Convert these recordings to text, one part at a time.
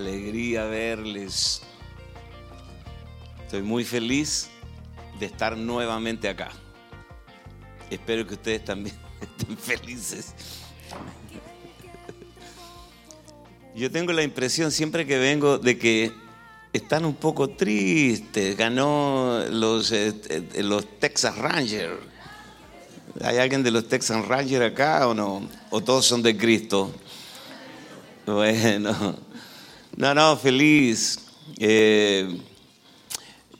alegría verles. Estoy muy feliz de estar nuevamente acá. Espero que ustedes también estén felices. Yo tengo la impresión siempre que vengo de que están un poco tristes. Ganó los, eh, eh, los Texas Rangers. ¿Hay alguien de los Texas Rangers acá o no? ¿O todos son de Cristo? Bueno, no, no, feliz. Eh,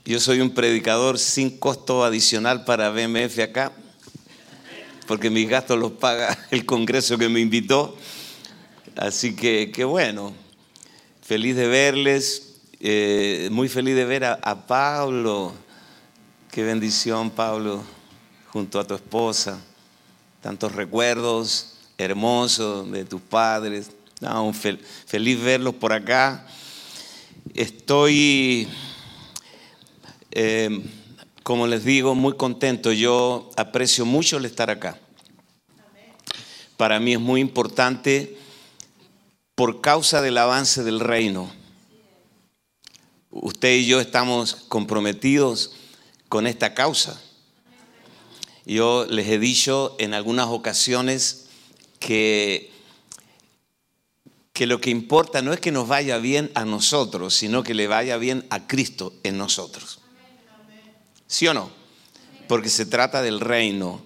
yo soy un predicador sin costo adicional para BMF acá, porque mis gastos los paga el Congreso que me invitó. Así que, qué bueno, feliz de verles, eh, muy feliz de ver a, a Pablo. Qué bendición, Pablo, junto a tu esposa. Tantos recuerdos hermosos de tus padres no, feliz verlos por acá. Estoy, eh, como les digo, muy contento. Yo aprecio mucho el estar acá. Para mí es muy importante por causa del avance del reino. Usted y yo estamos comprometidos con esta causa. Yo les he dicho en algunas ocasiones que que lo que importa no es que nos vaya bien a nosotros, sino que le vaya bien a Cristo en nosotros. ¿Sí o no? Porque se trata del reino.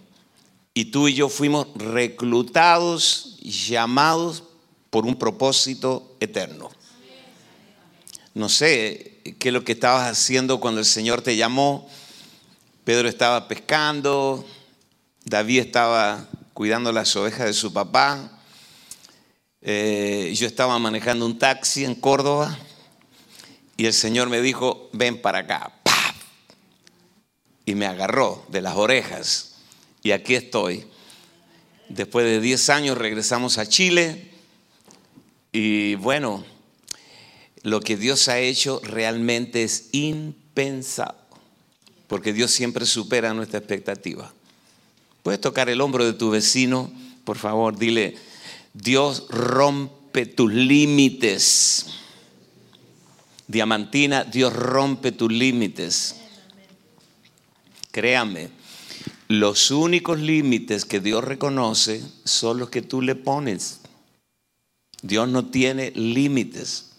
Y tú y yo fuimos reclutados, llamados por un propósito eterno. No sé qué es lo que estabas haciendo cuando el Señor te llamó. Pedro estaba pescando, David estaba cuidando las ovejas de su papá, eh, yo estaba manejando un taxi en Córdoba y el Señor me dijo, ven para acá. Y me agarró de las orejas. Y aquí estoy. Después de 10 años regresamos a Chile. Y bueno, lo que Dios ha hecho realmente es impensado. Porque Dios siempre supera nuestra expectativa. Puedes tocar el hombro de tu vecino, por favor, dile, Dios rompe tus límites. Diamantina, Dios rompe tus límites. Créame, los únicos límites que Dios reconoce son los que tú le pones. Dios no tiene límites.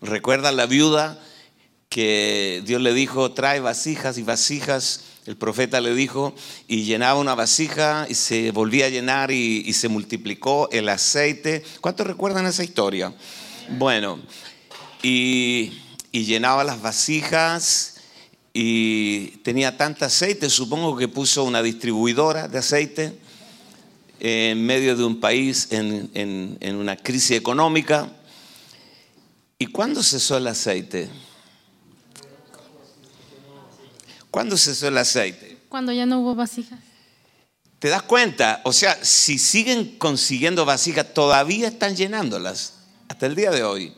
Recuerda la viuda que Dios le dijo, trae vasijas y vasijas el profeta le dijo, y llenaba una vasija y se volvía a llenar y, se multiplicó el aceite. ¿Cuántos recuerdan esa historia? Bueno, y, y llenaba las vasijas y tenía tanta aceite, supongo que puso una distribuidora de aceite en medio de un país en, en una crisis económica. ¿Y cuándo cesó el aceite? ¿Cuándo cesó el aceite? Cuando ya no hubo vasijas. ¿Te das cuenta? O sea, si siguen consiguiendo vasijas, todavía están llenándolas hasta el día de hoy.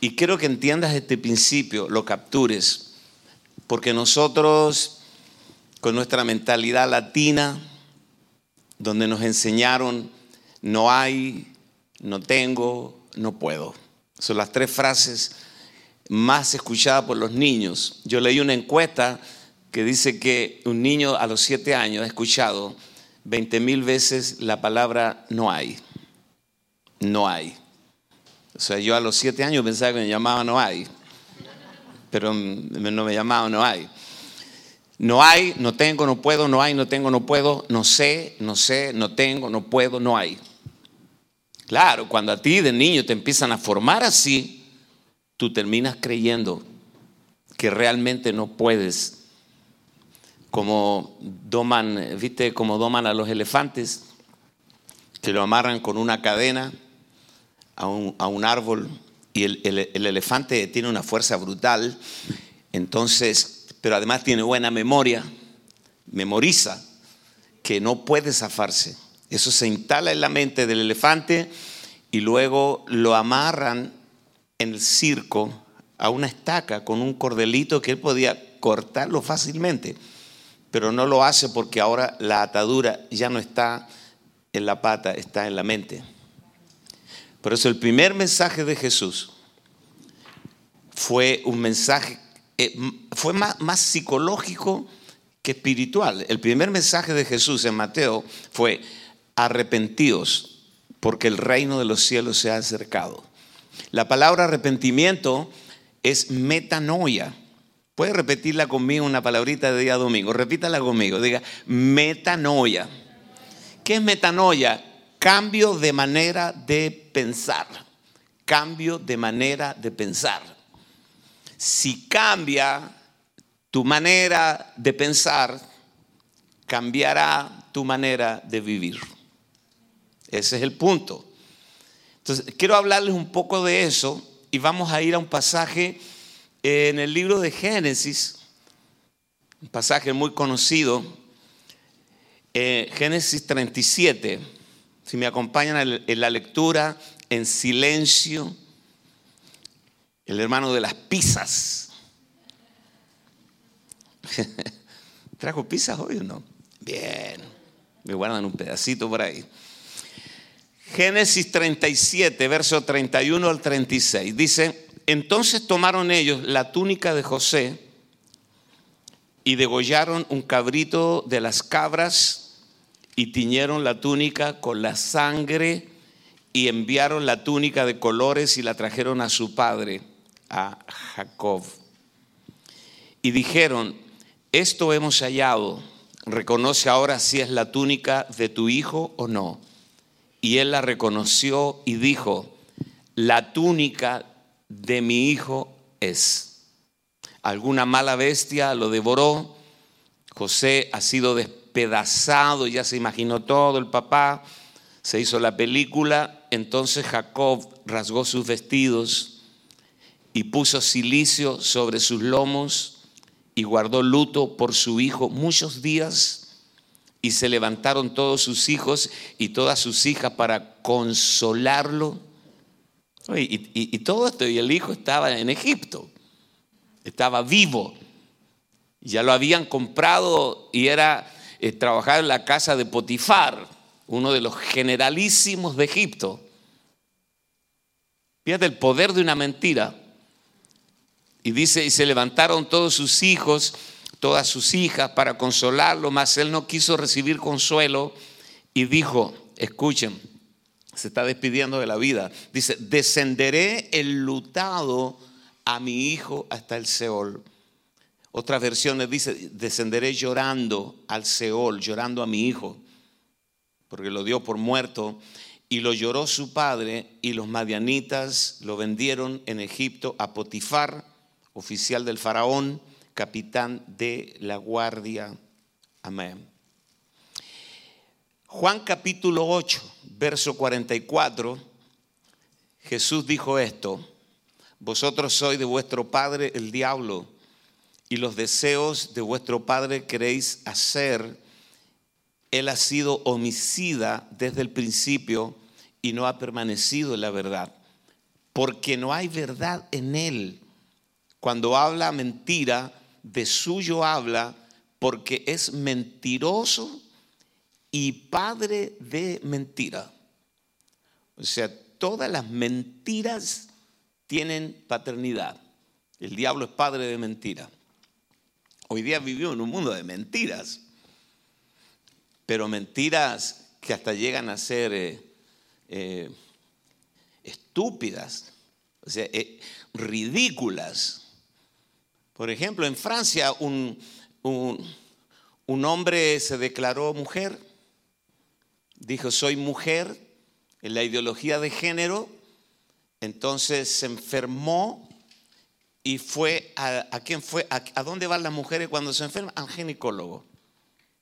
Y quiero que entiendas este principio, lo captures, porque nosotros, con nuestra mentalidad latina, donde nos enseñaron, no hay, no tengo, no puedo. Son las tres frases más escuchada por los niños. Yo leí una encuesta que dice que un niño a los siete años ha escuchado 20 mil veces la palabra no hay. No hay. O sea, yo a los siete años pensaba que me llamaba no hay, pero no me llamaba no hay. No hay, no tengo, no puedo, no hay, no tengo, no puedo, no sé, no sé, no tengo, no puedo, no hay. Claro, cuando a ti de niño te empiezan a formar así, tú terminas creyendo que realmente no puedes. Como doman, ¿viste? Como doman a los elefantes, que lo amarran con una cadena a un, árbol y el, el elefante tiene una fuerza brutal, entonces, pero además tiene buena memoria, memoriza que no puede zafarse. Eso se instala en la mente del elefante y luego lo amarran en el circo a una estaca con un cordelito que él podía cortarlo fácilmente, pero no lo hace porque ahora la atadura ya no está en la pata, está en la mente. Por eso el primer mensaje de Jesús fue un mensaje, eh, fue más, más psicológico que espiritual. El primer mensaje de Jesús en Mateo fue, arrepentidos, porque el reino de los cielos se ha acercado. La palabra arrepentimiento es metanoia. Puede repetirla conmigo una palabrita de día domingo. Repítala conmigo. Diga, metanoia. ¿Qué es metanoia? Cambio de manera de pensar. Cambio de manera de pensar. Si cambia tu manera de pensar, cambiará tu manera de vivir. Ese es el punto. Entonces, quiero hablarles un poco de eso y vamos a ir a un pasaje en el libro de Génesis, un pasaje muy conocido, eh, Génesis 37. Si me acompañan en la lectura en silencio, el hermano de las pizzas. ¿Trajo pizzas hoy o no? Bien, me guardan un pedacito por ahí. Génesis 37, verso 31 al 36. Dice, entonces tomaron ellos la túnica de José y degollaron un cabrito de las cabras y tiñeron la túnica con la sangre y enviaron la túnica de colores y la trajeron a su padre, a Jacob. Y dijeron, esto hemos hallado, reconoce ahora si es la túnica de tu hijo o no. Y él la reconoció y dijo, la túnica de mi hijo es. Alguna mala bestia lo devoró, José ha sido despedazado, ya se imaginó todo el papá, se hizo la película, entonces Jacob rasgó sus vestidos y puso silicio sobre sus lomos y guardó luto por su hijo muchos días y se levantaron todos sus hijos y todas sus hijas para consolarlo. Y, todo esto, y el hijo estaba en Egipto, estaba vivo. Ya lo habían comprado y era eh, trabajar en la casa de Potifar, uno de los generalísimos de Egipto. Fíjate el poder de una mentira. Y dice, y se levantaron todos sus hijos todas sus hijas para consolarlo, mas él no quiso recibir consuelo y dijo, escuchen, se está despidiendo de la vida, dice, descenderé el lutado a mi hijo hasta el Seol. Otras versiones dice, descenderé llorando al Seol, llorando a mi hijo, porque lo dio por muerto. Y lo lloró su padre y los madianitas lo vendieron en Egipto a Potifar, oficial del faraón, capitán de la guardia. Amén. Juan capítulo 8, verso 44, Jesús dijo esto, vosotros sois de vuestro padre el diablo y los deseos de vuestro padre queréis hacer. Él ha sido homicida desde el principio y no ha permanecido en la verdad, porque no hay verdad en él. Cuando habla mentira, de suyo habla porque es mentiroso y padre de mentira. O sea, todas las mentiras tienen paternidad. El diablo es padre de mentira. Hoy día vivimos en un mundo de mentiras, pero mentiras que hasta llegan a ser eh, eh, estúpidas, o sea, eh, ridículas. Por ejemplo, en Francia un, un, hombre se declaró mujer, dijo soy mujer en la ideología de género, entonces se enfermó y fue a, a quién fue, a, a, dónde van las mujeres cuando se enferman, al ginecólogo,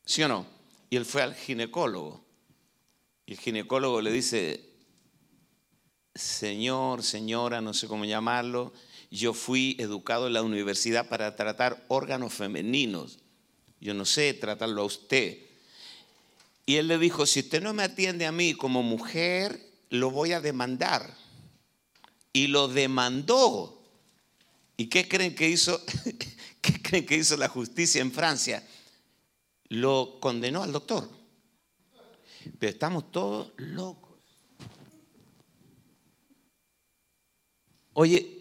¿sí o no? Y él fue al ginecólogo. Y el ginecólogo le dice, señor, señora, no sé cómo llamarlo, yo fui educado en la universidad para tratar órganos femeninos. Yo no sé tratarlo a usted. Y él le dijo, si usted no me atiende a mí como mujer, lo voy a demandar. Y lo demandó. ¿Y qué creen que hizo? ¿Qué creen que hizo la justicia en Francia? Lo condenó al doctor. Pero estamos todos locos. Oye,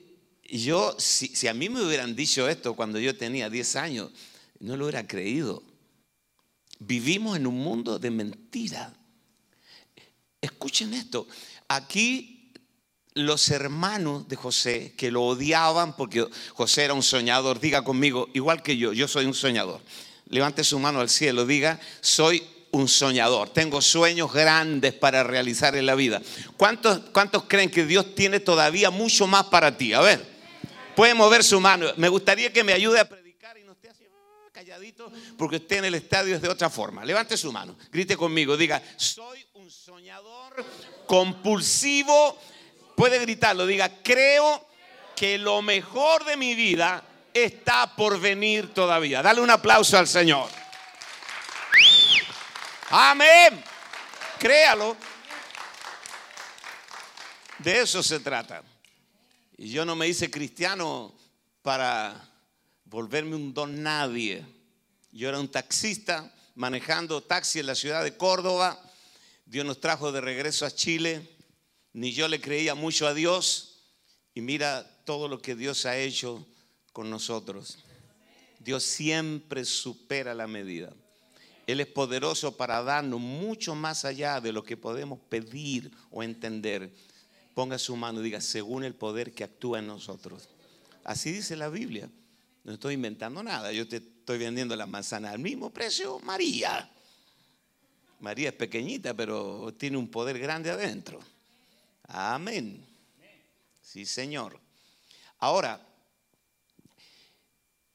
yo, si, a mí me hubieran dicho esto cuando yo tenía 10 años, no lo hubiera creído. Vivimos en un mundo de mentira. Escuchen esto. Aquí los hermanos de José, que lo odiaban porque José era un soñador, diga conmigo, igual que yo, yo soy un soñador. Levante su mano al cielo, diga, soy un soñador, tengo sueños grandes para realizar en la vida. ¿Cuántos, ¿Cuántos creen que Dios tiene todavía mucho más para ti? A ver, puede mover su mano. Me gustaría que me ayude a predicar y no esté así ah, calladito porque usted en el estadio es de otra forma. Levante su mano, grite conmigo, diga, soy un soñador compulsivo. Puede gritarlo, diga, creo que lo mejor de mi vida está por venir todavía. Dale un aplauso al Señor. Amén. Créalo. De eso se trata. Y yo no me hice cristiano para volverme un don nadie. Yo era un taxista manejando taxi en la ciudad de Córdoba. Dios nos trajo de regreso a Chile. Ni yo le creía mucho a Dios. Y mira todo lo que Dios ha hecho con nosotros. Dios siempre supera la medida. Él es poderoso para darnos mucho más allá de lo que podemos pedir o entender. Ponga su mano y diga, según el poder que actúa en nosotros. Así dice la Biblia. No estoy inventando nada. Yo te estoy vendiendo la manzana al mismo precio, María. María es pequeñita, pero tiene un poder grande adentro. Amén. Sí, Señor. Ahora,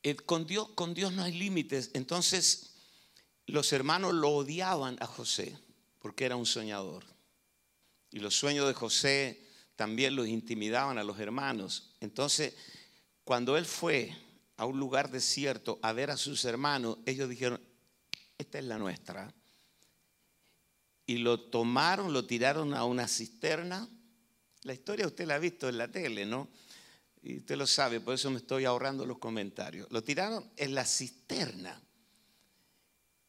eh, con, Dios, con Dios no hay límites. Entonces, los hermanos lo odiaban a José porque era un soñador. Y los sueños de José también los intimidaban a los hermanos. Entonces, cuando él fue a un lugar desierto a ver a sus hermanos, ellos dijeron, esta es la nuestra. Y lo tomaron, lo tiraron a una cisterna. La historia usted la ha visto en la tele, ¿no? Y usted lo sabe, por eso me estoy ahorrando los comentarios. Lo tiraron en la cisterna.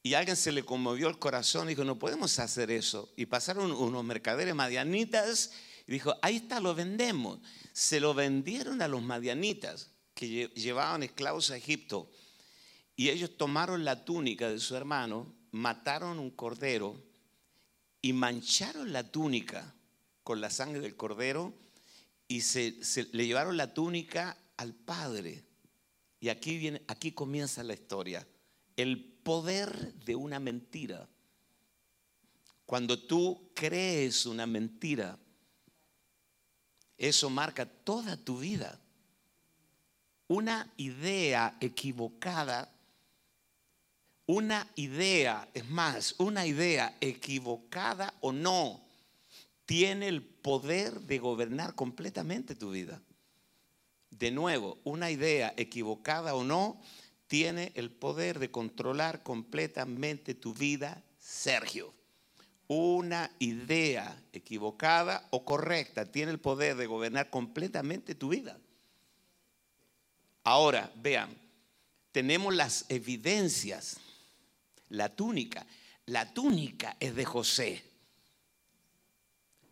Y alguien se le conmovió el corazón y dijo, no podemos hacer eso. Y pasaron unos mercaderes madianitas dijo, ahí está, lo vendemos. Se lo vendieron a los madianitas que llevaban esclavos a Egipto. Y ellos tomaron la túnica de su hermano, mataron un cordero y mancharon la túnica con la sangre del cordero y se, le llevaron la túnica al padre. Y aquí, viene, aquí comienza la historia. El poder de una mentira. Cuando tú crees una mentira, eso marca toda tu vida. Una idea equivocada, una idea, es más, una idea equivocada o no, tiene el poder de gobernar completamente tu vida. De nuevo, una idea equivocada o no tiene el poder de controlar completamente tu vida, Sergio. Una idea equivocada o correcta tiene el poder de gobernar completamente tu vida. Ahora, vean, tenemos las evidencias. La túnica. La túnica es de José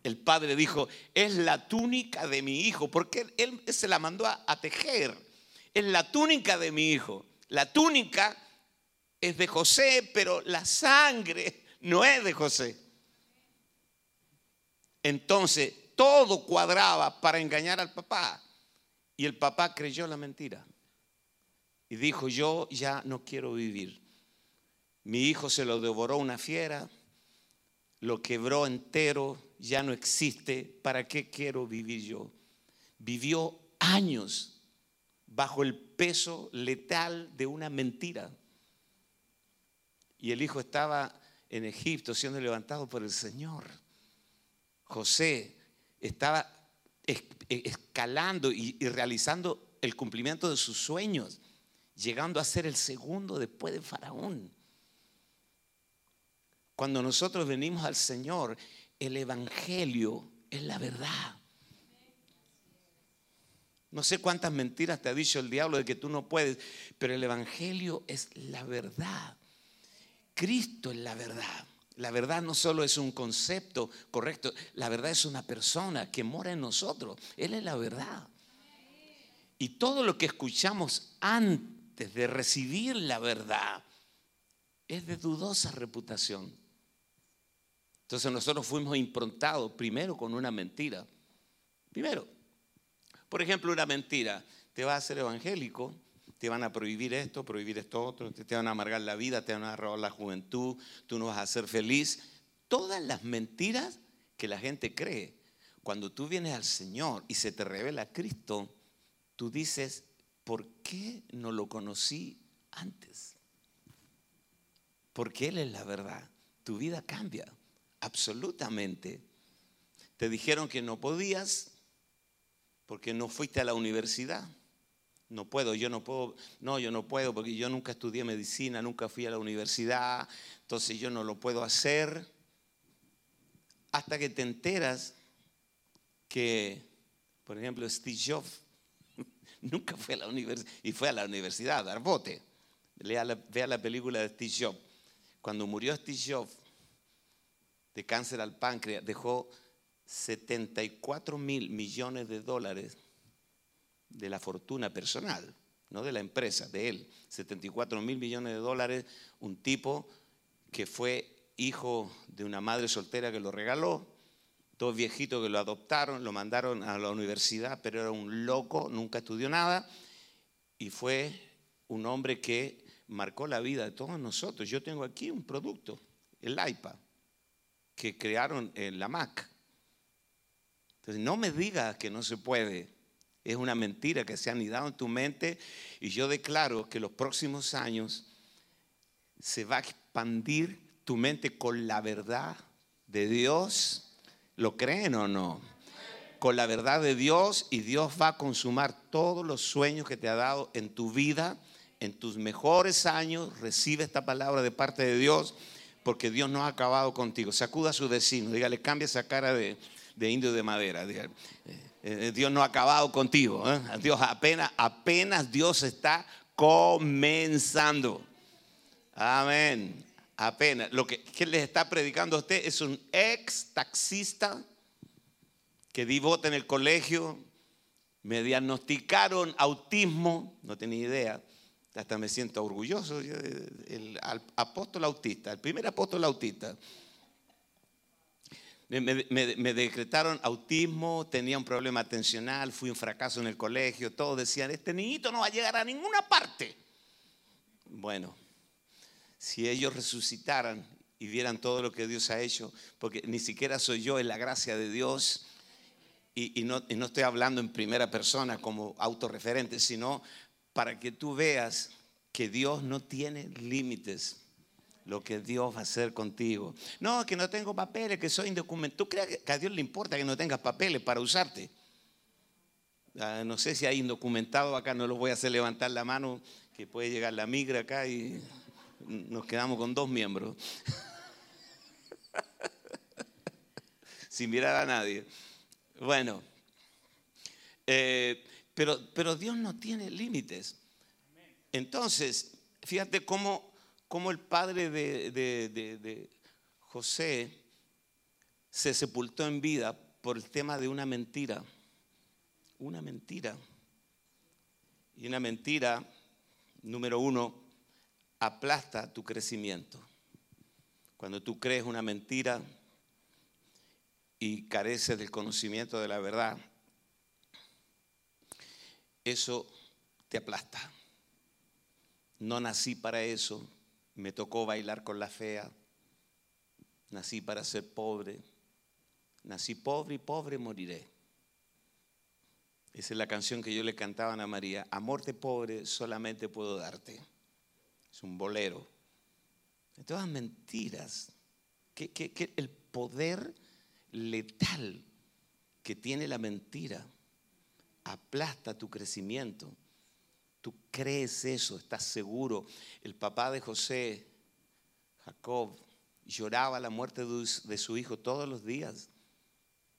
el padre dijo, es la túnica de mi hijo, porque él, se la mandó a, tejer. Es la túnica de mi hijo. La túnica es de José, pero la sangre no es de José. Entonces, todo cuadraba para engañar al papá. Y el papá creyó la mentira. Y dijo, yo ya no quiero vivir. Mi hijo se lo devoró una fiera, lo quebró entero, ya no existe, ¿para qué quiero vivir yo? Vivió años bajo el peso letal de una mentira. Y el hijo estaba en Egipto siendo levantado por el Señor. José estaba escalando y, realizando el cumplimiento de sus sueños, llegando a ser el segundo después de Faraón. Cuando nosotros venimos al Señor, el Evangelio es la verdad. No sé cuántas mentiras te ha dicho el diablo de que tú no puedes, pero el Evangelio es la verdad. Cristo es la verdad. La verdad no solo es un concepto correcto, la verdad es una persona que mora en nosotros. Él es la verdad. Y todo lo que escuchamos antes de recibir la verdad es de dudosa reputación. Entonces nosotros fuimos improntados primero con una mentira. Primero, por ejemplo, una mentira. Te vas a hacer evangélico, te van a prohibir esto, prohibir esto otro, te van a amargar la vida, te van a robar la juventud, tú no vas a ser feliz. Todas las mentiras que la gente cree. Cuando tú vienes al Señor y se te revela Cristo, tú dices, ¿por qué no lo conocí antes? Porque Él es la verdad. Tu vida cambia, absolutamente. Te dijeron que no podías porque no fuiste a la universidad. No puedo, yo no puedo, no, yo no puedo porque yo nunca estudié medicina, nunca fui a la universidad, entonces yo no lo puedo hacer. Hasta que te enteras que, por ejemplo, Steve Jobs nunca fue a la universidad y fue a la universidad a dar bote. Lea vea la película de Steve Jobs. Cuando murió Steve Jobs de cáncer al páncreas, dejó 74 mil millones de dólares de la fortuna personal, no de la empresa, de él. 74 mil millones de dólares, un tipo que fue hijo de una madre soltera que lo regaló, dos viejitos que lo adoptaron, lo mandaron a la universidad, pero era un loco, nunca estudió nada, y fue un hombre que marcó la vida de todos nosotros. Yo tengo aquí un producto, el iPad, que crearon en la Mac. Entonces, no me digas que no se puede. Es una mentira que se ha anidado en tu mente y yo declaro que los próximos años se va a expandir tu mente con la verdad de Dios. ¿Lo creen o no? Con la verdad de Dios y Dios va a consumar todos los sueños que te ha dado en tu vida en tus mejores años, recibe esta palabra de parte de Dios, porque Dios no ha acabado contigo. Sacuda a su vecino, dígale, cambia esa cara de, indio de madera. Eh, eh, Dios no ha acabado contigo. ¿eh? Dios apenas, apenas Dios está comenzando. Amén. Apenas. Lo que, que les está predicando a usted es un ex taxista que di voto en el colegio, me diagnosticaron autismo, no tenía idea hasta me siento orgulloso, el, apóstol autista, el primer apóstol autista. Me, decretaron autismo, tenía un problema atencional, fui un fracaso en el colegio, todos decían, este niñito no va a llegar a ninguna parte. Bueno, si ellos resucitaran y vieran todo lo que Dios ha hecho, porque ni siquiera soy yo, es la gracia de Dios, y, no, y no estoy hablando en primera persona como autorreferente, sino para que tú veas que Dios no tiene límites lo que Dios va a hacer contigo. No, que no tengo papeles, que soy indocumentado. ¿Tú crees que a Dios le importa que no tengas papeles para usarte? Ah, no sé si hay indocumentado acá, no los voy a hacer levantar la mano, que puede llegar la migra acá y nos quedamos con dos miembros. Sin mirar a nadie. Bueno, eh, pero, Dios no tiene límites. Entonces, fíjate cómo, el padre de, de José se sepultó en vida por el tema de una mentira. Una mentira. Y una mentira, número uno, aplasta tu crecimiento. Cuando tú crees una mentira y careces del conocimiento de la verdad, eso te aplasta. No nací para eso, me tocó bailar con la fea, nací para ser pobre, nací pobre y pobre moriré. Esa es la canción que yo le cantaba a María, amor de pobre solamente puedo darte. Es un bolero. De todas mentiras, que, que el poder letal que tiene la mentira aplasta tu crecimiento. Tú crees eso, estás seguro. El papá de José, Jacob, lloraba la muerte de su hijo todos los días.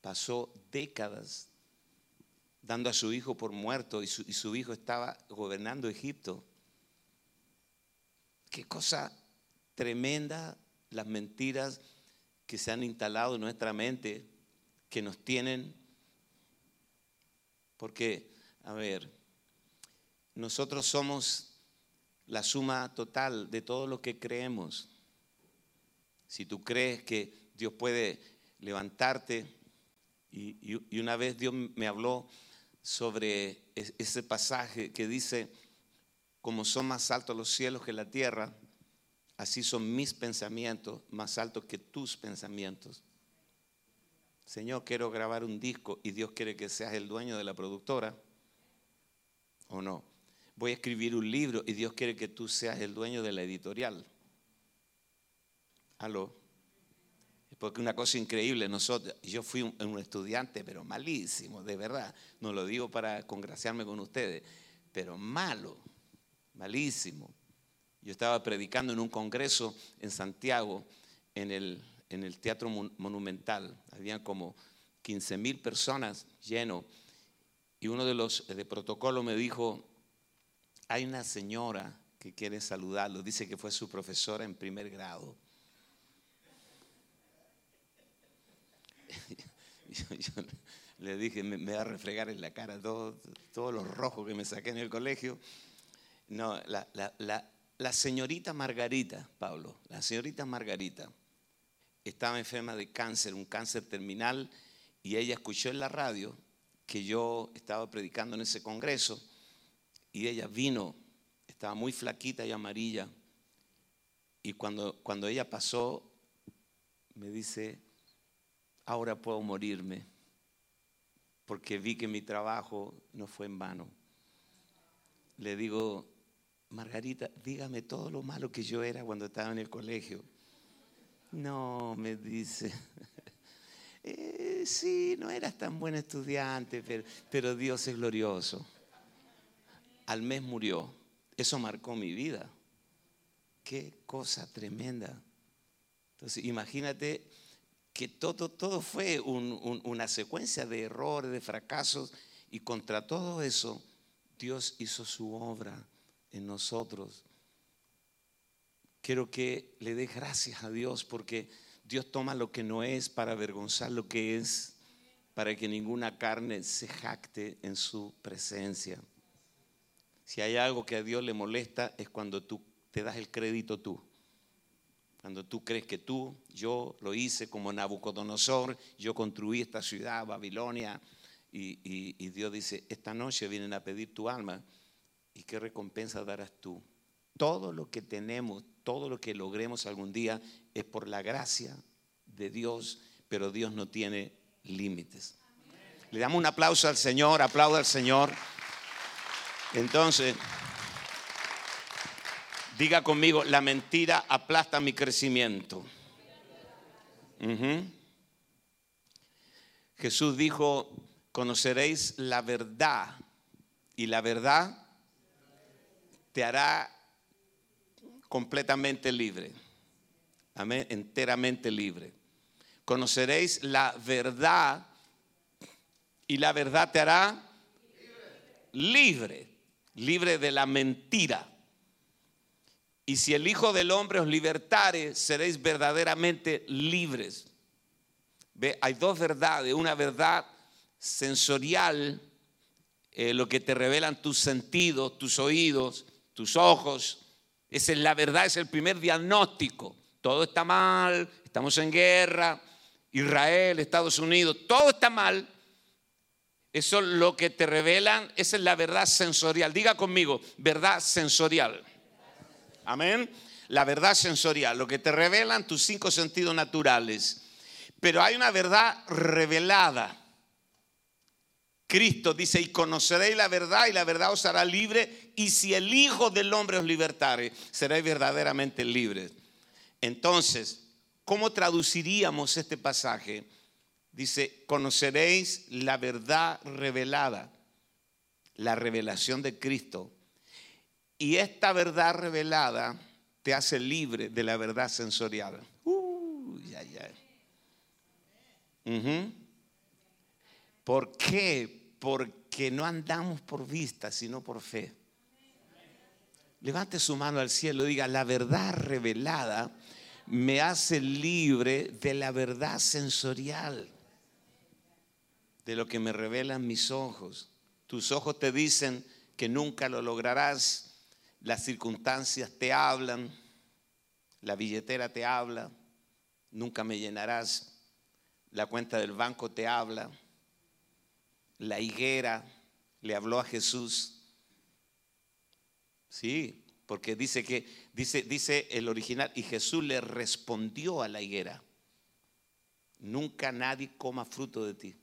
Pasó décadas dando a su hijo por muerto y su, hijo estaba gobernando Egipto. Qué cosa tremenda las mentiras que se han instalado en nuestra mente, que nos tienen porque, a ver, nosotros somos la suma total de todo lo que creemos. Si tú crees que Dios puede levantarte, y, una vez Dios me habló sobre ese pasaje que dice, como son más altos los cielos que la tierra, así son mis pensamientos más altos que tus pensamientos. Señor, quiero grabar un disco y Dios quiere que seas el dueño de la productora. ¿O no? Voy a escribir un libro y Dios quiere que tú seas el dueño de la editorial. Aló. Porque una cosa increíble, nosotros, yo fui un, estudiante, pero malísimo, de verdad. No lo digo para congraciarme con ustedes, pero malo, malísimo. Yo estaba predicando en un congreso en Santiago, en el, en el Teatro Monumental. Habían como 15 mil personas lleno. Y uno de los de protocolo me dijo, hay una señora que quiere saludarlo. Dice que fue su profesora en primer grado. yo, le dije, me, va a refregar en la cara todos todo los rojos que me saqué en el colegio. No, la, la, señorita Margarita, Pablo, la señorita Margarita estaba enferma de cáncer, un cáncer terminal, y ella escuchó en la radio que yo estaba predicando en ese congreso, y ella vino, estaba muy flaquita y amarilla, y cuando, cuando ella pasó, me dice, ahora puedo morirme, porque vi que mi trabajo no fue en vano. Le digo, Margarita, dígame todo lo malo que yo era cuando estaba en el colegio. No, me dice, eh, sí, no eras tan buen estudiante, pero, pero Dios es glorioso. Al mes murió. Eso marcó mi vida. Qué cosa tremenda. Entonces, imagínate que todo, todo fue una secuencia de errores, de fracasos, y contra todo eso Dios hizo su obra en nosotros. Quiero que le dé gracias a Dios porque Dios toma lo que no es para avergonzar lo que es, para que ninguna carne se jacte en su presencia. Si hay algo que a Dios le molesta es cuando tú te das el crédito tú. Cuando tú crees que tú, yo lo hice como Nabucodonosor, yo construí esta ciudad, Babilonia, y, Dios dice, esta noche vienen a pedir tu alma, ¿y qué recompensa darás tú? Todo lo que tenemos, todo lo que logremos algún día es por la gracia de Dios, pero Dios no tiene límites. Le damos un aplauso al Señor, aplauda al Señor. Entonces... Diga conmigo, la mentira aplasta mi crecimiento. Jesús dijo, conoceréis la verdad y la verdad te hará completamente libre. Amén, enteramente libre. Conoceréis la verdad y la verdad te hará libre, libre de la mentira. Y si el Hijo del Hombre os libertare, seréis verdaderamente libres. Hay dos verdades. Una verdad sensorial, eh, lo que te revelan tus sentidos, tus oídos, tus ojos. Esa es la verdad, es el primer diagnóstico. Todo está mal, estamos en guerra, Israel, Estados Unidos, todo está mal. Eso lo que te revelan, esa es la verdad sensorial. Diga conmigo, verdad sensorial. Amén. La verdad sensorial, lo que te revelan tus cinco sentidos naturales. Pero hay una verdad revelada. Cristo dice, y conoceréis la verdad y la verdad os hará libre, y si el Hijo del Hombre os libertare, seréis verdaderamente libres. Entonces, ¿cómo traduciríamos este pasaje? Dice, conoceréis la verdad revelada, la revelación de Cristo y esta verdad revelada te hace libre de la verdad sensorial. Uh, ¿Por qué? Porque no andamos por vista, sino por fe. Levante su mano al cielo y diga, la verdad revelada me hace libre de la verdad sensorial, de lo que me revelan mis ojos. Tus ojos te dicen, que nunca lo lograrás, las circunstancias te hablan, la billetera te habla, nunca me llenarás, la cuenta del banco te habla, la higuera le habló a Jesús. Sí, porque dice que, dice, dice el original, y Jesús le respondió a la higuera, nunca nadie coma fruto de ti.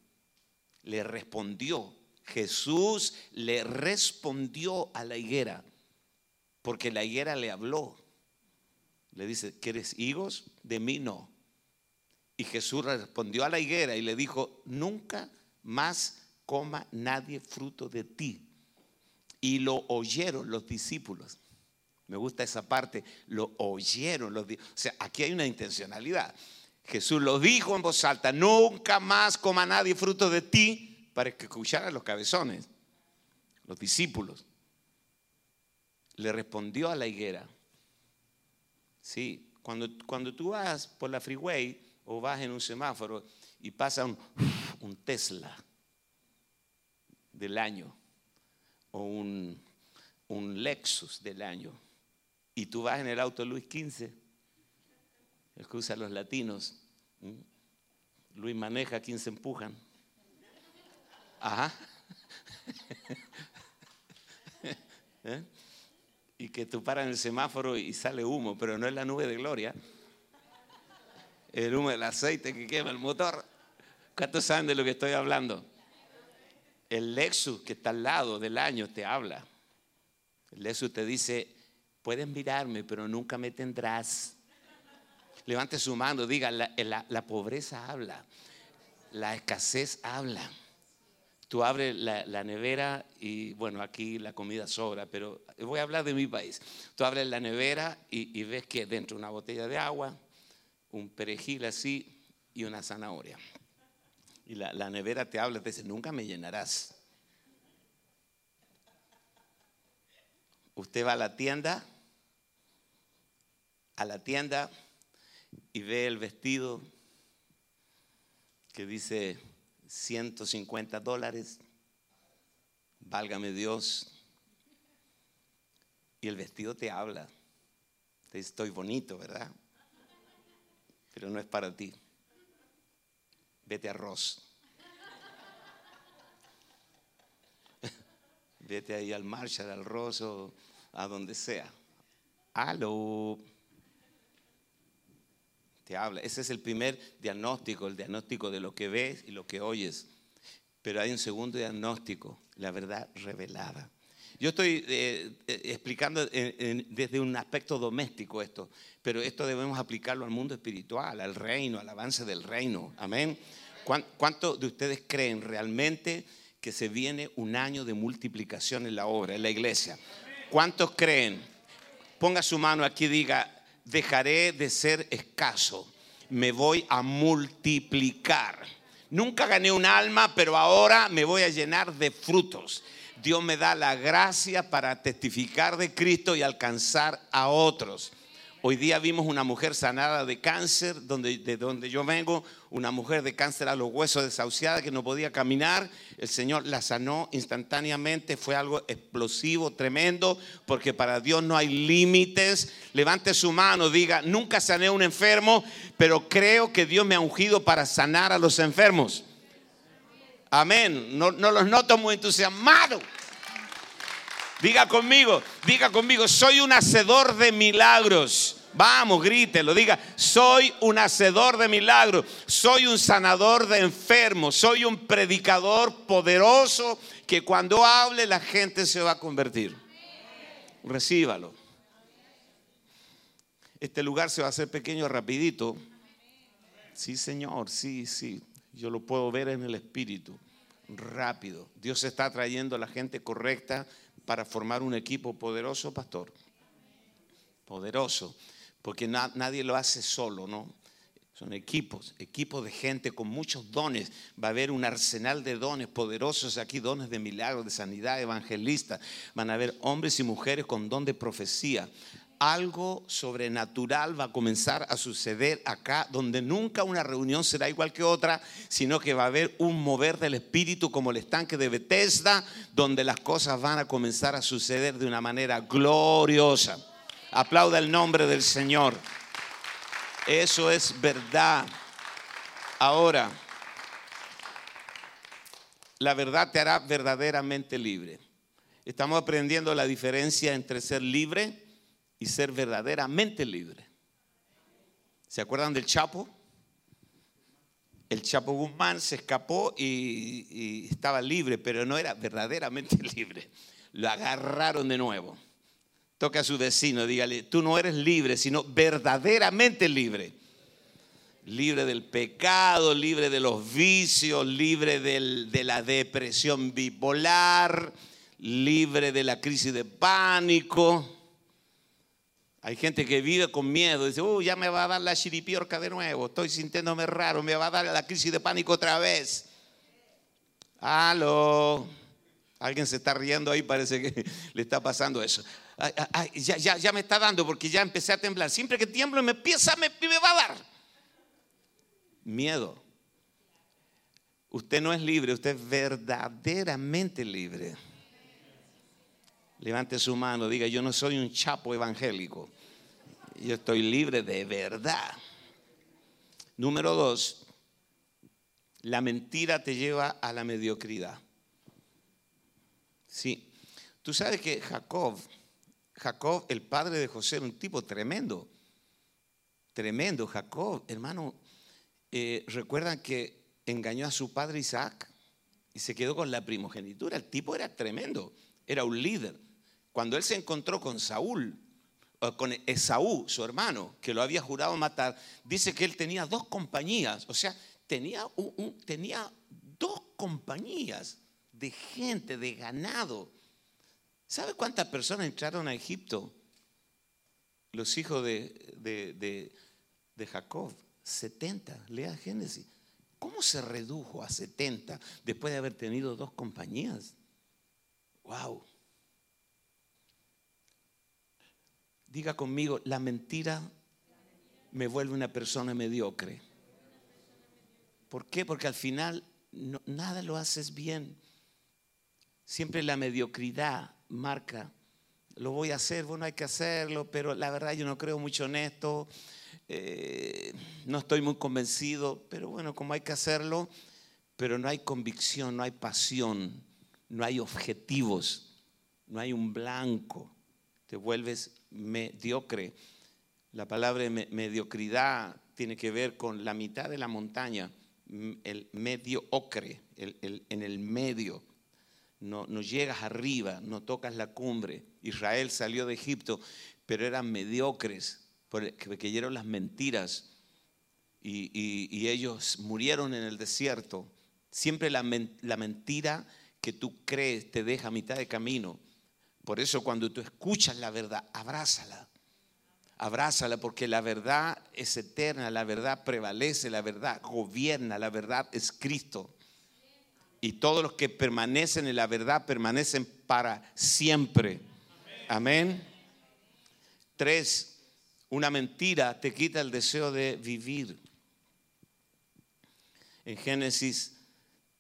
Le respondió, Jesús le respondió a la higuera, porque la higuera le habló. Le dice, ¿quieres higos? De mí no. Y Jesús respondió a la higuera y le dijo, nunca más coma nadie fruto de ti. Y lo oyeron los discípulos. Me gusta esa parte, lo oyeron los O sea, aquí hay una intencionalidad. Jesús lo dijo en voz alta, nunca más coma nadie fruto de ti para que escucharan los cabezones, los discípulos. Le respondió a la higuera. Sí, cuando, cuando tú vas por la freeway o vas en un semáforo y pasa un, un Tesla del año o un, un Lexus del año y tú vas en el auto Luis XV, el que usa los latinos, Luis maneja, 15 empujan. Ajá. ¿Eh? Y que tú paras en el semáforo y sale humo, pero no es la nube de gloria. El humo del aceite que quema el motor. ¿Cuántos saben de lo que estoy hablando? El Lexus que está al lado del año te habla. El Lexus te dice, puedes mirarme, pero nunca me tendrás. Levante su mano, diga, la, pobreza habla, la escasez habla. Tú abres la, nevera y bueno, aquí la comida sobra, pero voy a hablar de mi país. Tú abres la nevera y, ves que dentro una botella de agua, un perejil así y una zanahoria. Y la, la nevera te habla, te dice, nunca me llenarás. Usted va a la tienda a la tienda y ve el vestido que dice 150 dólares, válgame Dios, y el vestido te habla, te dice, estoy bonito, ¿verdad? Pero no es para ti. Vete a Ross. Vete ahí al Marshall, al Ross o a donde sea. Aló te habla. Ese es el primer diagnóstico, el diagnóstico de lo que ves y lo que oyes. Pero hay un segundo diagnóstico, la verdad revelada. Yo estoy eh, eh, explicando desde un aspecto doméstico esto, pero esto debemos aplicarlo al mundo espiritual, al reino, al avance del reino. Amén. ¿Cuántos de ustedes creen realmente que se viene un año de multiplicación en la obra, en la iglesia? ¿Cuántos creen? Ponga su mano aquí y diga, dejaré de ser escaso, me voy a multiplicar. Nunca gané un alma, pero ahora me voy a llenar de frutos. Dios me da la gracia para testificar de Cristo y alcanzar a otros. Hoy día vimos una mujer sanada de cáncer, donde, de donde yo vengo, una mujer de cáncer a los huesos desahuciada que no podía caminar. El Señor la sanó instantáneamente. Fue algo explosivo, tremendo, porque para Dios no hay límites. Levante su mano, diga, nunca sané a un enfermo, pero creo que Dios me ha ungido para sanar a los enfermos. Amén. No, no los noto muy entusiasmados. Diga conmigo, diga conmigo, soy un hacedor de milagros. Vamos, grítelo, diga, soy un hacedor de milagros, soy un sanador de enfermos, soy un predicador poderoso que cuando hable la gente se va a convertir. Recíbalo. Este lugar se va a hacer pequeño rapidito. Sí, Señor, sí, sí. Yo lo puedo ver en el espíritu. Rápido. Dios está trayendo a la gente correcta para formar un equipo poderoso, pastor. Poderoso, porque nadie lo hace solo, ¿no? Son equipos, equipos de gente con muchos dones. Va a haber un arsenal de dones poderosos aquí, dones de milagros, de sanidad, evangelista. Van a haber hombres y mujeres con don de profecía. Algo sobrenatural va a comenzar a suceder acá, donde nunca una reunión será igual que otra, sino que va a haber un mover del Espíritu como el estanque de Bethesda, donde las cosas van a comenzar a suceder de una manera gloriosa. Aplauda el nombre del Señor. Eso es verdad. Ahora, la verdad te hará verdaderamente libre. Estamos aprendiendo la diferencia entre ser libre y ser verdaderamente libre. ¿Se acuerdan del Chapo? El Chapo Guzmán se escapó y, estaba libre, pero no era verdaderamente libre. Lo agarraron de nuevo. Toca a su vecino, dígale, tú no eres libre, sino verdaderamente libre. Libre del pecado, libre de los vicios, libre de la depresión bipolar, libre de la crisis de pánico. Hay gente que vive con miedo, dice, uh, ya me va a dar la chiripiorca de nuevo, estoy sintiéndome raro, me va a dar la crisis de pánico otra vez. Aló. Alguien se está riendo ahí, parece que le está pasando eso. ya, ya, ya, me está dando porque ya empecé a temblar. Siempre que tiemblo me empieza, me, me va a dar. Miedo. Usted no es libre, usted es verdaderamente libre. Levante su mano, diga, yo no soy un chapo evangélico. Yo estoy libre de verdad. Número dos, la mentira te lleva a la mediocridad. Sí, tú sabes que Jacob, Jacob, el padre de José, era un tipo tremendo. Tremendo, Jacob, hermano. Eh, recuerdan que engañó a su padre Isaac y se quedó con la primogenitura. El tipo era tremendo, era un líder. Cuando él se encontró con Saúl, con Esaú, su hermano, que lo había jurado matar, dice que él tenía dos compañías, o sea, tenía, tenía dos compañías de gente, de ganado. ¿Sabe cuántas personas entraron a Egipto? Los hijos de, de, de Jacob, 70, lea Génesis. ¿Cómo se redujo a 70 después de haber tenido dos compañías? ¡Wow! Diga conmigo, la mentira me vuelve una persona mediocre. ¿Por qué? Porque al final nada lo haces bien. Siempre la mediocridad marca, lo voy a hacer, bueno, hay que hacerlo, pero la verdad yo no creo mucho en esto, eh, no estoy muy convencido, pero bueno, como hay que hacerlo, pero no hay convicción, no hay pasión, no hay objetivos, no hay un blanco te vuelves mediocre. La palabra mediocridad tiene que ver con la mitad de la montaña, el medio ocre, en el medio. No, no llegas arriba, no tocas la cumbre. Israel salió de Egipto, pero eran mediocres, porque creyeron las mentiras y, ellos murieron en el desierto. Siempre la, la mentira que tú crees te deja a mitad de camino. Por eso cuando tú escuchas la verdad, abrázala. Abrázala porque la verdad es eterna, la verdad prevalece, la verdad gobierna, la verdad es Cristo. Y todos los que permanecen en la verdad permanecen para siempre. Amén. Tres, una mentira te quita el deseo de vivir. En Génesis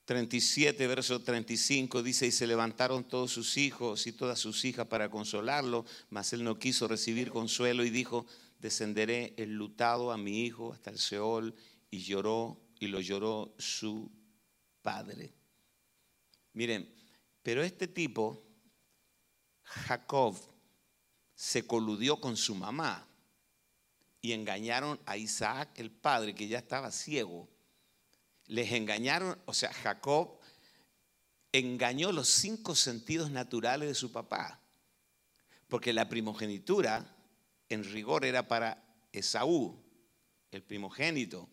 37, verso 35 dice, y se levantaron todos sus hijos y todas sus hijas para consolarlo, mas él no quiso recibir consuelo y dijo, descenderé enlutado a mi hijo hasta el Seol, y lloró, y lo lloró su padre. Miren, pero este tipo, Jacob, se coludió con su mamá y engañaron a Isaac, el padre, que ya estaba ciego les engañaron, o sea, Jacob engañó los cinco sentidos naturales de su papá, porque la primogenitura en rigor era para Esaú, el primogénito,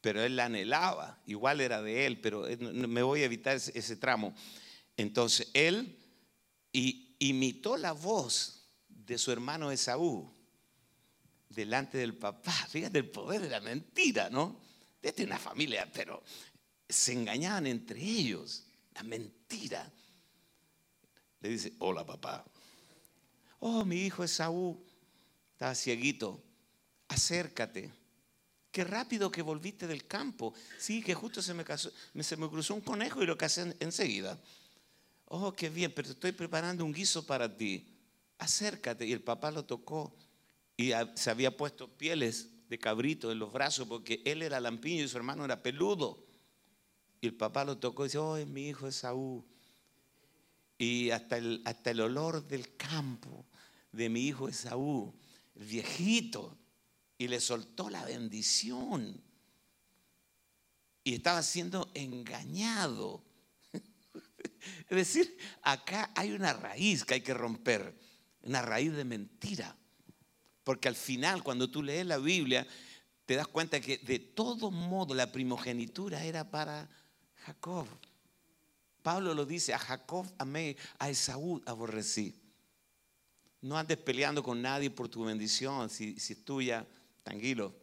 pero él la anhelaba, igual era de él, pero me voy a evitar ese, tramo. Entonces él imitó la voz de su hermano Esaú delante del papá. Fíjate el poder de la mentira, ¿no? Desde una familia, pero se engañaban entre ellos. La mentira. Le dice, hola papá. Oh, mi hijo es Saúl. estaba cieguito, acércate. Qué rápido que volviste del campo. Sí, que justo se me, se me cruzó un conejo y lo casé enseguida. Oh, qué bien, pero estoy preparando un guiso para ti. Acércate. Y el papá lo tocó y se había puesto pieles de cabrito en los brazos porque él era lampiño y su hermano era peludo. Y el papá lo tocó y dice, oh, es mi hijo Esaú. Y hasta el, hasta el olor del campo de mi hijo Esaú, el viejito, y le soltó la bendición. Y estaba siendo engañado. Es decir, acá hay una raíz que hay que romper, una raíz de mentira. Porque al final, cuando tú lees la Biblia, te das cuenta que de todo modo la primogenitura era para Jacob. Pablo lo dice, a Jacob amé, a Esaú aborrecí. No andes peleando con nadie por tu bendición, si, si es tuya, tranquilo.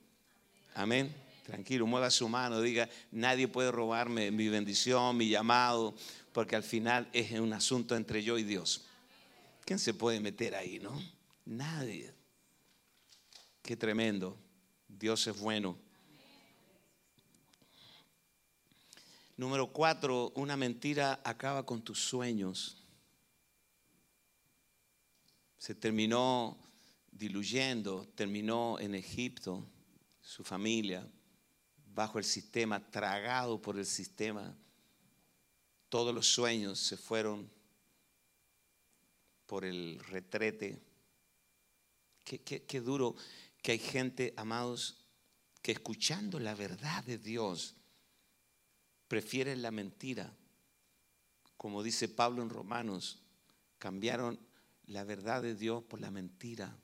Amén. Tranquilo, mueva su mano, diga, nadie puede robarme mi bendición, mi llamado, porque al final es un asunto entre yo y Dios. ¿Quién se puede meter ahí, no? Nadie. Qué tremendo. Dios es bueno. Número cuatro, una mentira acaba con tus sueños. Se terminó diluyendo, terminó en Egipto, su familia, bajo el sistema, tragado por el sistema. Todos los sueños se fueron por el retrete. Qué, qué duro que hay gente, amados, que escuchando la verdad de Dios, prefieren la mentira. Como dice Pablo en Romanos, cambiaron la verdad de Dios por la mentira.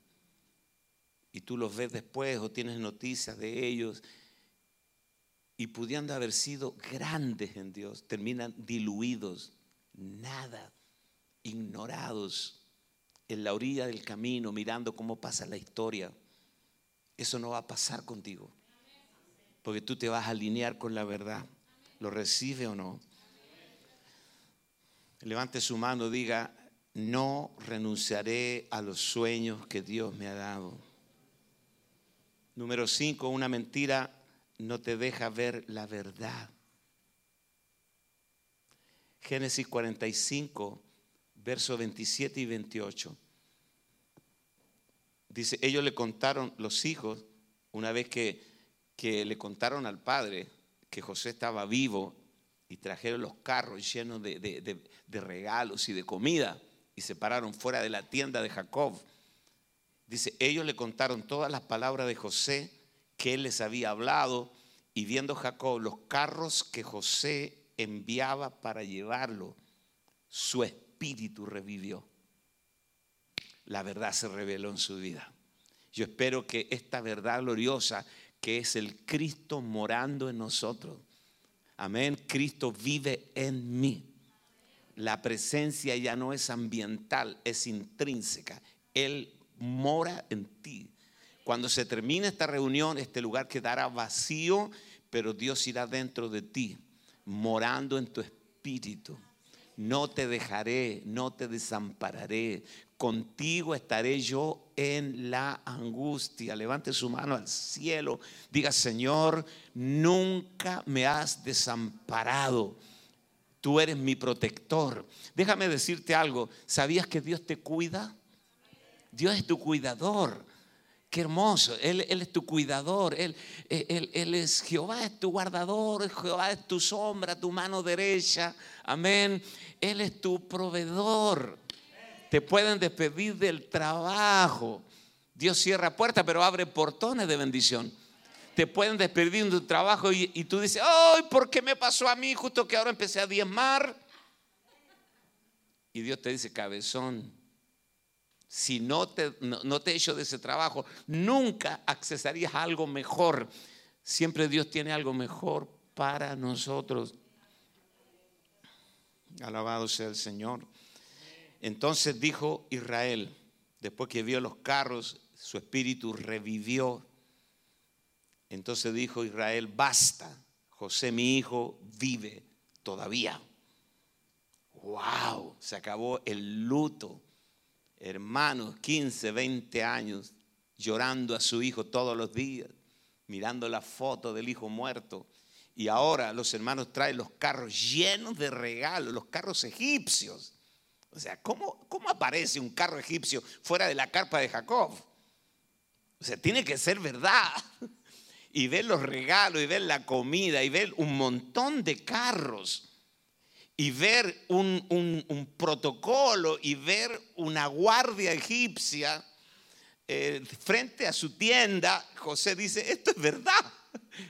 Y tú los ves después o tienes noticias de ellos y pudiendo haber sido grandes en Dios, terminan diluidos, nada, ignorados en la orilla del camino, mirando cómo pasa la historia. Eso no va a pasar contigo. Porque tú te vas a alinear con la verdad. ¿Lo recibe o no? Levante su mano, diga, no renunciaré a los sueños que Dios me ha dado. Número cinco, una mentira no te deja ver la verdad. Génesis 45, versos 27 y 28. Dice, ellos le contaron, los hijos, una vez que, que le contaron al padre que José estaba vivo y trajeron los carros llenos de, de, regalos y de comida y se pararon fuera de la tienda de Jacob. Dice, ellos le contaron todas las palabras de José que él les había hablado y viendo Jacob los carros que José enviaba para llevarlo, su espíritu revivió la verdad se reveló en su vida. Yo espero que esta verdad gloriosa, que es el Cristo morando en nosotros, amén, Cristo vive en mí. La presencia ya no es ambiental, es intrínseca. Él mora en ti. Cuando se termine esta reunión, este lugar quedará vacío, pero Dios irá dentro de ti, morando en tu espíritu. No te dejaré, no te desampararé contigo estaré yo en la angustia. Levante su mano al cielo. Diga, Señor, nunca me has desamparado. Tú eres mi protector. Déjame decirte algo. ¿Sabías que Dios te cuida? Dios es tu cuidador. Qué hermoso. Él, es tu cuidador. Él, él, él, es Jehová, es tu guardador. Jehová es tu sombra, tu mano derecha. Amén. Él es tu proveedor. Te pueden despedir del trabajo. Dios cierra puertas, pero abre portones de bendición. Te pueden despedir de tu trabajo y, tú dices, ¡ay, ¿por qué me pasó a mí justo que ahora empecé a diezmar? Y Dios te dice, cabezón, si no te, no, te echo de ese trabajo, nunca accesarías a algo mejor. Siempre Dios tiene algo mejor para nosotros. Alabado sea el Señor. Entonces dijo Israel, después que vio los carros, su espíritu revivió. Entonces dijo Israel, basta, José mi hijo vive todavía. ¡Wow! Se acabó el luto. Hermanos, 15, 20 años llorando a su hijo todos los días, mirando la foto del hijo muerto. Y ahora los hermanos traen los carros llenos de regalos, los carros egipcios. O sea, ¿cómo, ¿cómo aparece un carro egipcio fuera de la carpa de Jacob? O sea, tiene que ser verdad. Y ver los regalos, y ver la comida, y ver un montón de carros, y ver un, un protocolo, y ver una guardia egipcia eh, frente a su tienda, José dice, esto es verdad.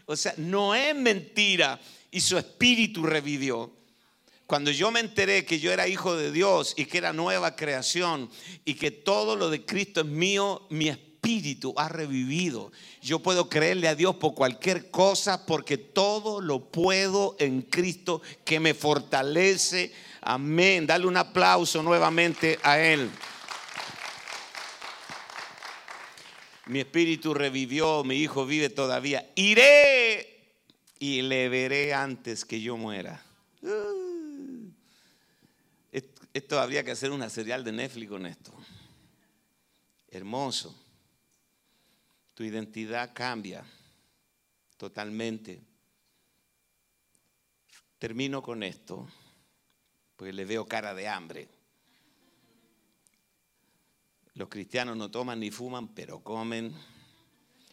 O sea, no es mentira. Y su espíritu revivió. Cuando yo me enteré que yo era hijo de Dios y que era nueva creación y que todo lo de Cristo es mío, mi espíritu ha revivido. Yo puedo creerle a Dios por cualquier cosa porque todo lo puedo en Cristo que me fortalece. Amén. Dale un aplauso nuevamente a Él. mi espíritu revivió, mi hijo vive todavía. Iré y le veré antes que yo muera. Esto habría que hacer una serial de Netflix con esto. Hermoso. Tu identidad cambia totalmente. Termino con esto, porque le veo cara de hambre. Los cristianos no toman ni fuman, pero comen.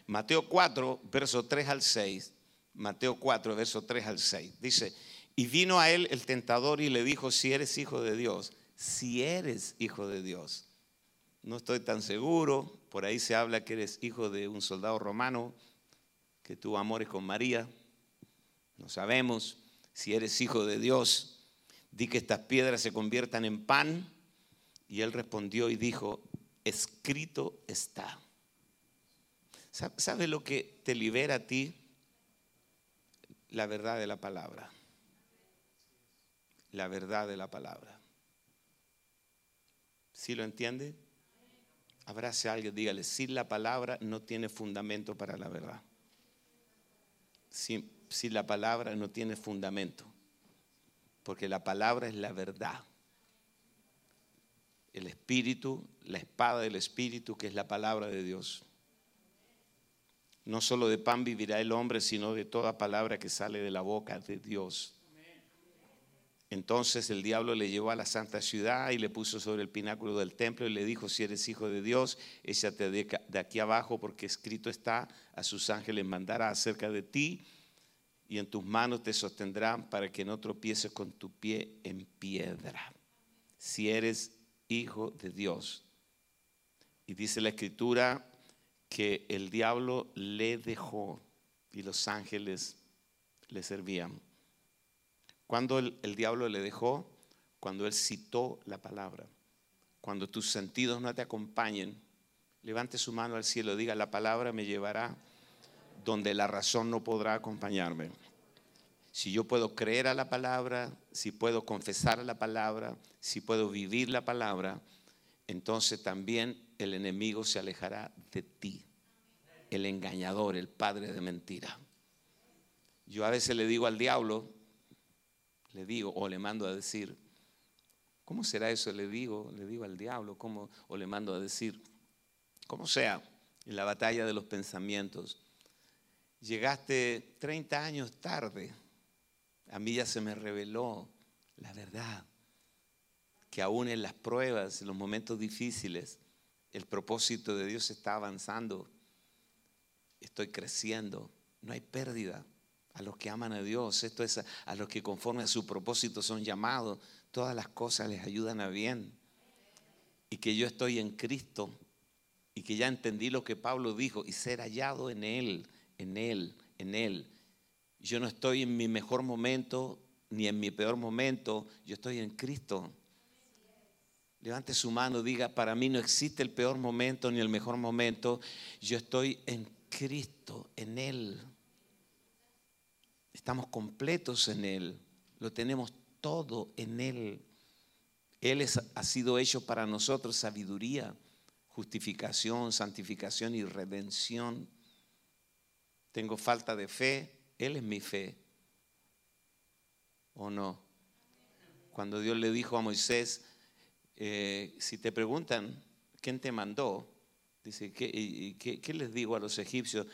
Mateo 4, verso 3 al 6. Mateo 4, verso 3 al 6. Dice, y vino a él el tentador y le dijo, si eres hijo de Dios, si eres hijo de Dios. No estoy tan seguro, por ahí se habla que eres hijo de un soldado romano, que tuvo amores con María. No sabemos si eres hijo de Dios. Di que estas piedras se conviertan en pan. Y él respondió y dijo, escrito está. ¿Sabe lo que te libera a ti? La verdad de la palabra. La verdad de la palabra. ¿Sí lo entiende? Abrace a alguien, dígale, si la palabra no tiene fundamento para la verdad. Si, si la palabra no tiene fundamento. Porque la palabra es la verdad el Espíritu, la espada del Espíritu, que es la palabra de Dios. No solo de pan vivirá el hombre, sino de toda palabra que sale de la boca de Dios. Entonces el diablo le llevó a la santa ciudad y le puso sobre el pináculo del templo y le dijo, si eres hijo de Dios, échate de aquí abajo porque escrito está, a sus ángeles mandará acerca de ti y en tus manos te sostendrán para que no tropieces con tu pie en piedra. Si eres hijo de Dios. Y dice la escritura que el diablo le dejó y los ángeles le servían. Cuando el, diablo le dejó, cuando él citó la palabra, cuando tus sentidos no te acompañen, levante su mano al cielo, diga, la palabra me llevará donde la razón no podrá acompañarme si yo puedo creer a la palabra, si puedo confesar a la palabra, si puedo vivir la palabra, entonces también el enemigo se alejará de ti, el engañador, el padre de mentira. Yo a veces le digo al diablo, le digo o le mando a decir, ¿cómo será eso? Le digo, le digo al diablo, ¿cómo? O le mando a decir, como sea, en la batalla de los pensamientos, llegaste 30 años tarde a mí ya se me reveló la verdad, que aún en las pruebas, en los momentos difíciles, el propósito de Dios está avanzando, estoy creciendo, no hay pérdida. A los que aman a Dios, esto es a, los que conforme a su propósito son llamados, todas las cosas les ayudan a bien. Y que yo estoy en Cristo y que ya entendí lo que Pablo dijo y ser hallado en Él, en Él, en Él. Yo no estoy en mi mejor momento ni en mi peor momento, yo estoy en Cristo. Levante su mano, diga, para mí no existe el peor momento ni el mejor momento, yo estoy en Cristo, en Él. Estamos completos en Él, lo tenemos todo en Él. Él ha sido hecho para nosotros sabiduría, justificación, santificación y redención. Tengo falta de fe, él es mi fe. ¿O no? Cuando Dios le dijo a Moisés, eh, si te preguntan, ¿quién te mandó? Dice, ¿qué, les digo a los egipcios?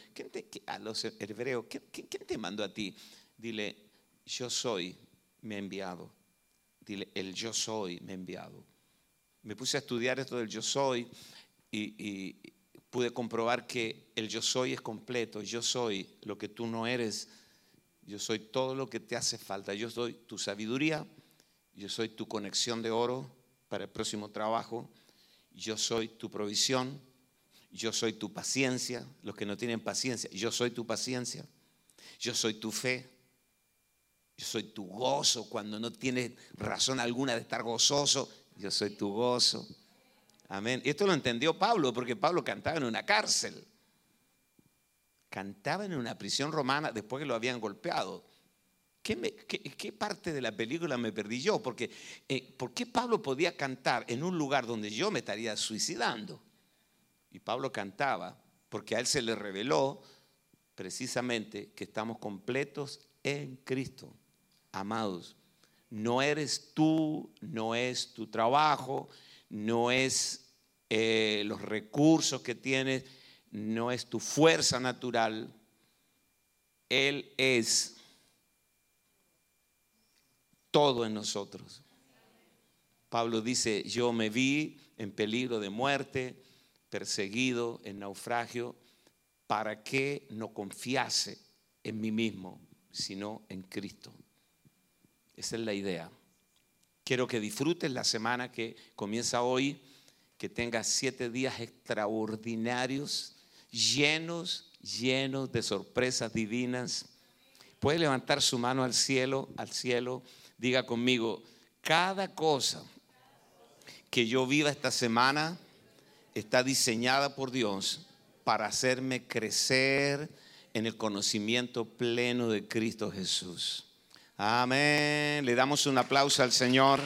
a los hebreos, ¿quién, te mandó a ti? Dile, yo soy, me he enviado. Dile, el yo soy, me he enviado. Me puse a estudiar esto del yo soy y, pude comprobar que el yo soy es completo. Yo soy lo que tú no eres. Yo soy todo lo que te hace falta. Yo soy tu sabiduría. Yo soy tu conexión de oro para el próximo trabajo. Yo soy tu provisión. Yo soy tu paciencia. Los que no tienen paciencia. Yo soy tu paciencia. Yo soy tu fe. Yo soy tu gozo cuando no tienes razón alguna de estar gozoso. Yo soy tu gozo. Amén. Esto lo entendió Pablo porque Pablo cantaba en una cárcel. Cantaba en una prisión romana después que lo habían golpeado. ¿Qué, parte de la película me perdí yo? Porque, eh, ¿Por qué Pablo podía cantar en un lugar donde yo me estaría suicidando? Y Pablo cantaba porque a él se le reveló precisamente que estamos completos en Cristo. Amados, no eres tú, no es tu trabajo, no es eh, los recursos que tienes, no es tu fuerza natural. Él es todo en nosotros. Pablo dice, yo me vi en peligro de muerte, perseguido, en naufragio, para que no confiase en mí mismo, sino en Cristo. Esa es la idea. Quiero que disfrutes la semana que comienza hoy, que tengas siete días extraordinarios, llenos, llenos de sorpresas divinas. Puede levantar su mano al cielo, al cielo. Diga conmigo, cada cosa que yo viva esta semana está diseñada por Dios para hacerme crecer en el conocimiento pleno de Cristo Jesús. Amén. Le damos un aplauso al Señor.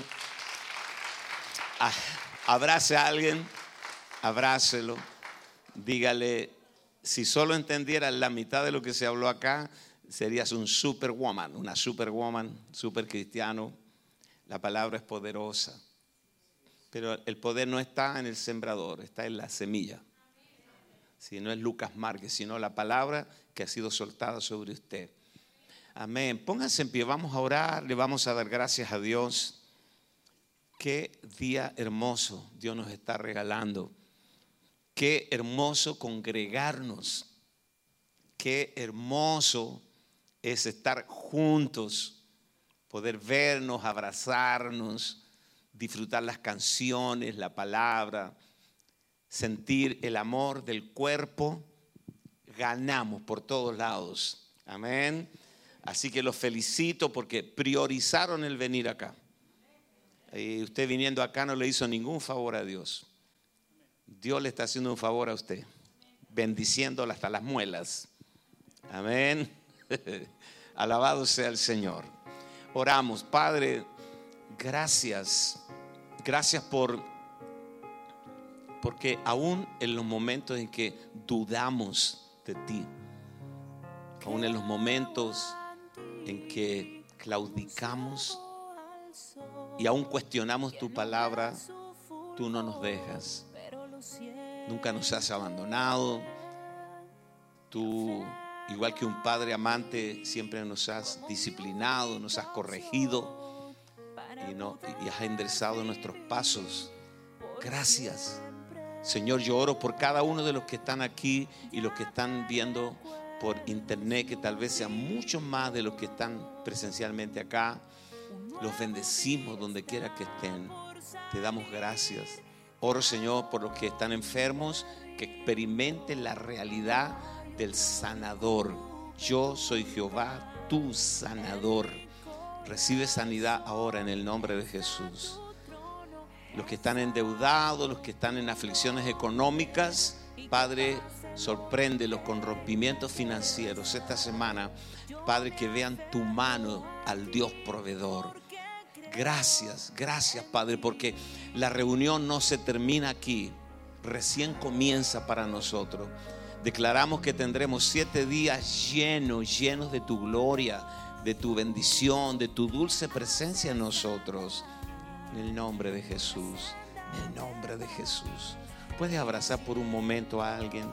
Ah, abrace a alguien, abrácelo. Dígale, si solo entendieras la mitad de lo que se habló acá, serías un superwoman, una superwoman, super cristiano. La palabra es poderosa. Pero el poder no está en el sembrador, está en la semilla. Si no es Lucas Márquez, sino la palabra que ha sido soltada sobre usted. Amén. Pónganse en pie, vamos a orar, le vamos a dar gracias a Dios. Qué día hermoso Dios nos está regalando. Qué hermoso congregarnos. Qué hermoso es estar juntos, poder vernos, abrazarnos, disfrutar las canciones, la palabra, sentir el amor del cuerpo. Ganamos por todos lados. Amén. Así que los felicito porque priorizaron el venir acá. Y usted viniendo acá no le hizo ningún favor a Dios. Dios le está haciendo un favor a usted, bendiciéndole hasta las muelas. Amén. Alabado sea el Señor. Oramos, Padre, gracias. Gracias por porque aún en los momentos en que dudamos de ti, aún en los momentos en que claudicamos y aún cuestionamos tu palabra, tú no nos dejas. Nunca nos has abandonado. Tú, igual que un padre amante, siempre nos has disciplinado, nos has corregido y, y has enderezado nuestros pasos. Gracias. Señor, yo oro por cada uno de los que están aquí y los que están viendo por internet, que tal vez sean muchos más de los que están presencialmente acá. Los bendecimos donde quiera que estén. Te damos gracias. Oro, Señor, por los que están enfermos, que experimenten la realidad del sanador. Yo soy Jehová, tu sanador. Recibe sanidad ahora en el nombre de Jesús. Los que están endeudados, los que están en aflicciones económicas, Padre, sorpréndelos con rompimientos financieros esta semana. Padre, que vean tu mano al Dios proveedor. Gracias, gracias Padre, porque la reunión no se termina aquí, recién comienza para nosotros. Declaramos que tendremos siete días llenos, llenos de tu gloria, de tu bendición, de tu dulce presencia en nosotros. En el nombre de Jesús, en el nombre de Jesús. puedes abrazar por un momento a alguien.